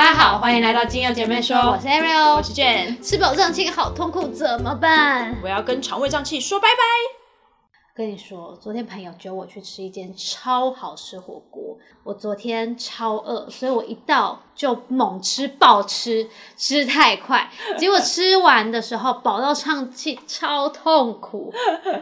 大家好，欢迎来到金友姐妹说，我是 Ariel，我是 Jane。吃饱胀气好痛苦，怎么办？我要跟肠胃胀气说拜拜。跟你说，昨天朋友揪我去吃一间超好吃火锅，我昨天超饿，所以我一到就猛吃暴吃，吃太快，结果吃完的时候饱到胀气，超痛苦。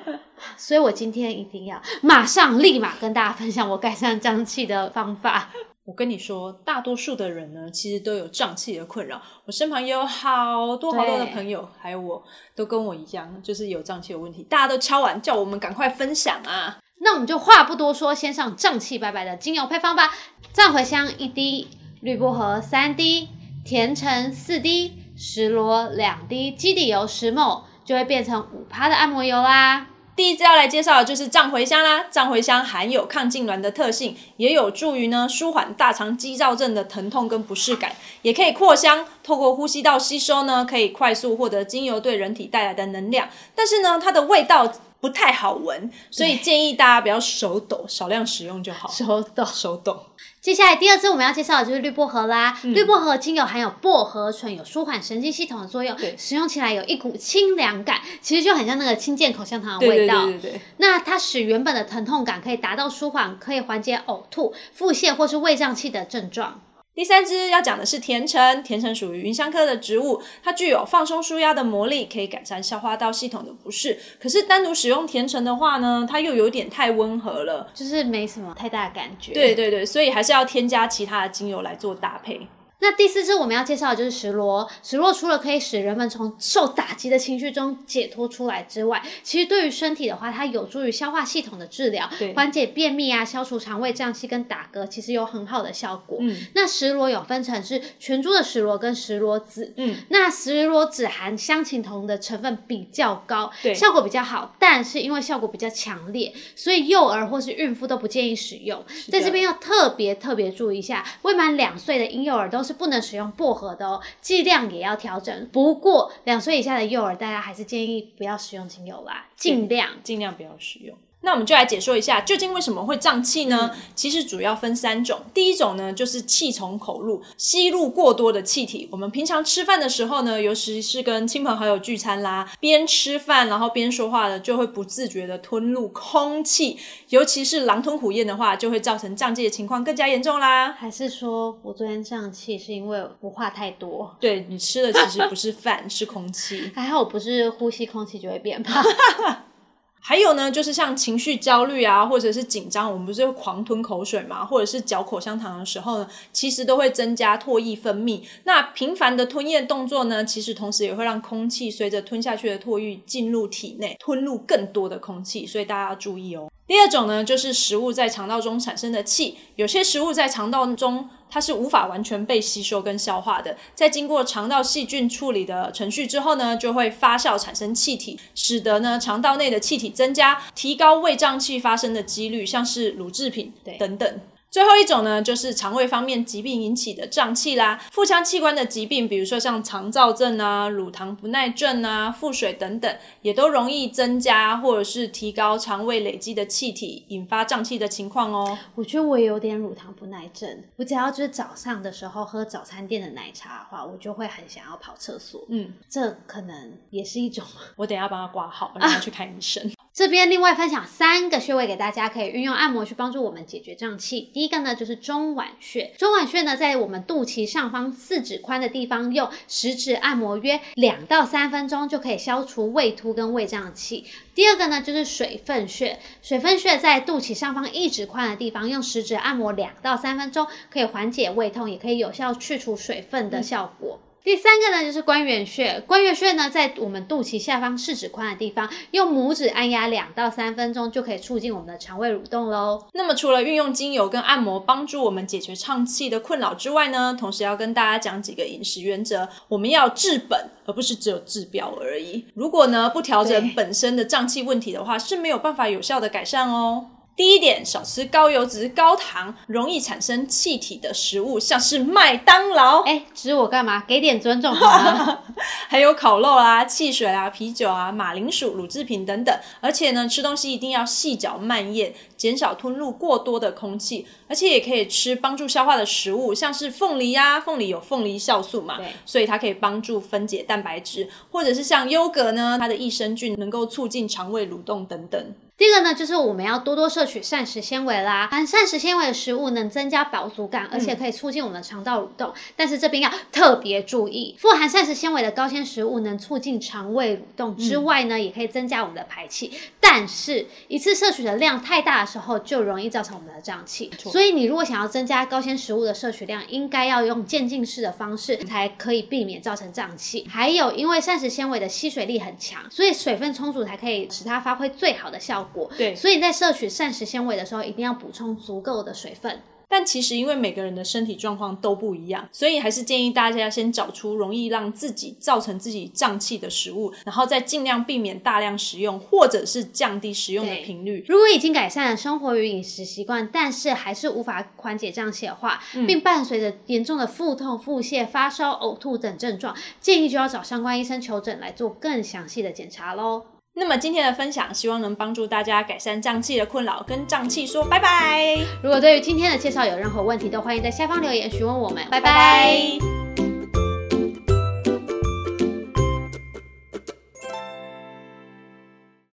所以我今天一定要马上立马跟大家分享我改善胀气的方法。我跟你说，大多数的人呢，其实都有胀气的困扰。我身旁也有好多好多的朋友，还有我都跟我一样，就是有胀气的问题。大家都敲完，叫我们赶快分享啊！那我们就话不多说，先上胀气拜拜的精油配方吧。藏茴香一滴，绿薄荷三滴，甜橙四滴，石螺两滴，基底油十沫，就会变成五趴的按摩油啦。第一支要来介绍的就是藏茴香啦，藏茴香含有抗痉挛的特性，也有助于呢舒缓大肠肌躁症的疼痛跟不适感，也可以扩香，透过呼吸道吸收呢，可以快速获得精油对人体带来的能量，但是呢它的味道。不太好闻，所以建议大家不要手抖，少量使用就好。手抖，手抖。接下来第二支我们要介绍的就是绿薄荷啦。绿薄荷精油含有薄荷醇，有舒缓神经系统的作用，使用起来有一股清凉感，其实就很像那个清健口香糖的味道。对对对对。那它使原本的疼痛感可以达到舒缓，可以缓解呕吐、腹泻或是胃胀气的症状。第三支要讲的是甜橙，甜橙属于芸香科的植物，它具有放松舒压的魔力，可以改善消化道系统的不适。可是单独使用甜橙的话呢，它又有点太温和了，就是没什么太大的感觉。对对对，所以还是要添加其他的精油来做搭配。那第四支我们要介绍的就是石螺。石螺除了可以使人们从受打击的情绪中解脱出来之外，其实对于身体的话，它有助于消化系统的治疗，缓解便秘啊，消除肠胃胀气跟打嗝，其实有很好的效果。嗯，那石螺有分成是全株的石螺跟石螺籽。嗯，那石螺籽含香芹酮的成分比较高，对，效果比较好。但是因为效果比较强烈，所以幼儿或是孕妇都不建议使用。在这边要特别特别注意一下，未满两岁的婴幼儿都。是不能使用薄荷的哦，剂量也要调整。不过两岁以下的幼儿，大家还是建议不要使用精油啦，尽量尽量不要使用。那我们就来解说一下，究竟为什么会胀气呢？其实主要分三种。第一种呢，就是气从口入，吸入过多的气体。我们平常吃饭的时候呢，尤其是跟亲朋好友聚餐啦，边吃饭然后边说话的，就会不自觉的吞入空气。尤其是狼吞虎咽的话，就会造成胀气的情况更加严重啦。还是说我昨天胀气是因为我话太多？对你吃的其实不是饭，是空气。还好我不是呼吸空气就会变胖。还有呢，就是像情绪焦虑啊，或者是紧张，我们不是会狂吞口水嘛，或者是嚼口香糖的时候呢，其实都会增加唾液分泌。那频繁的吞咽动作呢，其实同时也会让空气随着吞下去的唾液进入体内，吞入更多的空气，所以大家要注意哦。第二种呢，就是食物在肠道中产生的气。有些食物在肠道中，它是无法完全被吸收跟消化的，在经过肠道细菌处理的程序之后呢，就会发酵产生气体，使得呢肠道内的气体增加，提高胃胀气发生的几率，像是乳制品等等。最后一种呢，就是肠胃方面疾病引起的胀气啦，腹腔器官的疾病，比如说像肠燥症啊、乳糖不耐症啊、腹水等等，也都容易增加或者是提高肠胃累积的气体，引发胀气的情况哦。我觉得我也有点乳糖不耐症，我只要就是早上的时候喝早餐店的奶茶的话，我就会很想要跑厕所。嗯，这可能也是一种。我等下帮他挂号，让他去看医生。这边另外分享三个穴位给大家，可以运用按摩去帮助我们解决胀气。第一个呢就是中脘穴，中脘穴呢在我们肚脐上方四指宽的地方，用食指按摩约两到三分钟就可以消除胃突跟胃胀气。第二个呢就是水分穴，水分穴在肚脐上方一指宽的地方，用食指按摩两到三分钟，可以缓解胃痛，也可以有效去除水分的效果。第三个呢，就是关元穴。关元穴呢，在我们肚脐下方四指宽的地方，用拇指按压两到三分钟，就可以促进我们的肠胃蠕动喽。那么，除了运用精油跟按摩帮助我们解决胀气的困扰之外呢，同时要跟大家讲几个饮食原则。我们要治本，而不是只有治标而已。如果呢不调整本身的胀气问题的话，是没有办法有效的改善哦。第一点，少吃高油脂、高糖、容易产生气体的食物，像是麦当劳，哎，指我干嘛？给点尊重好吗？还有烤肉啊、汽水啊、啤酒啊、马铃薯、乳制品等等。而且呢，吃东西一定要细嚼慢咽，减少吞入过多的空气。而且也可以吃帮助消化的食物，像是凤梨呀，凤梨有凤梨酵素嘛，所以它可以帮助分解蛋白质，或者是像优格呢，它的益生菌能够促进肠胃蠕动等等。第二个呢，就是我们要多多摄取膳食纤维啦。含膳食纤维的食物能增加饱足感，而且可以促进我们的肠道蠕动。但是这边要特别注意，富含膳食纤维的高纤食物能促进肠胃蠕动之外呢，也可以增加我们的排气。但是一次摄取的量太大的时候，就容易造成我们的胀气。所以你如果想要增加高纤食物的摄取量，应该要用渐进式的方式，才可以避免造成胀气。还有，因为膳食纤维的吸水力很强，所以水分充足才可以使它发挥最好的效果。对所以在摄取膳食纤维的时候，一定要补充足够的水分。但其实因为每个人的身体状况都不一样，所以还是建议大家先找出容易让自己造成自己胀气的食物，然后再尽量避免大量食用，或者是降低食用的频率。如果已经改善了生活与饮食习惯，但是还是无法缓解胀气的话，并伴随着严重的腹痛、腹泻、发烧、呕吐等症状，建议就要找相关医生求诊来做更详细的检查喽。那么今天的分享，希望能帮助大家改善胀气的困扰，跟胀气说拜拜，如果对于今天的介绍有任何问题，都欢迎在下方留言询问我们。拜拜。拜拜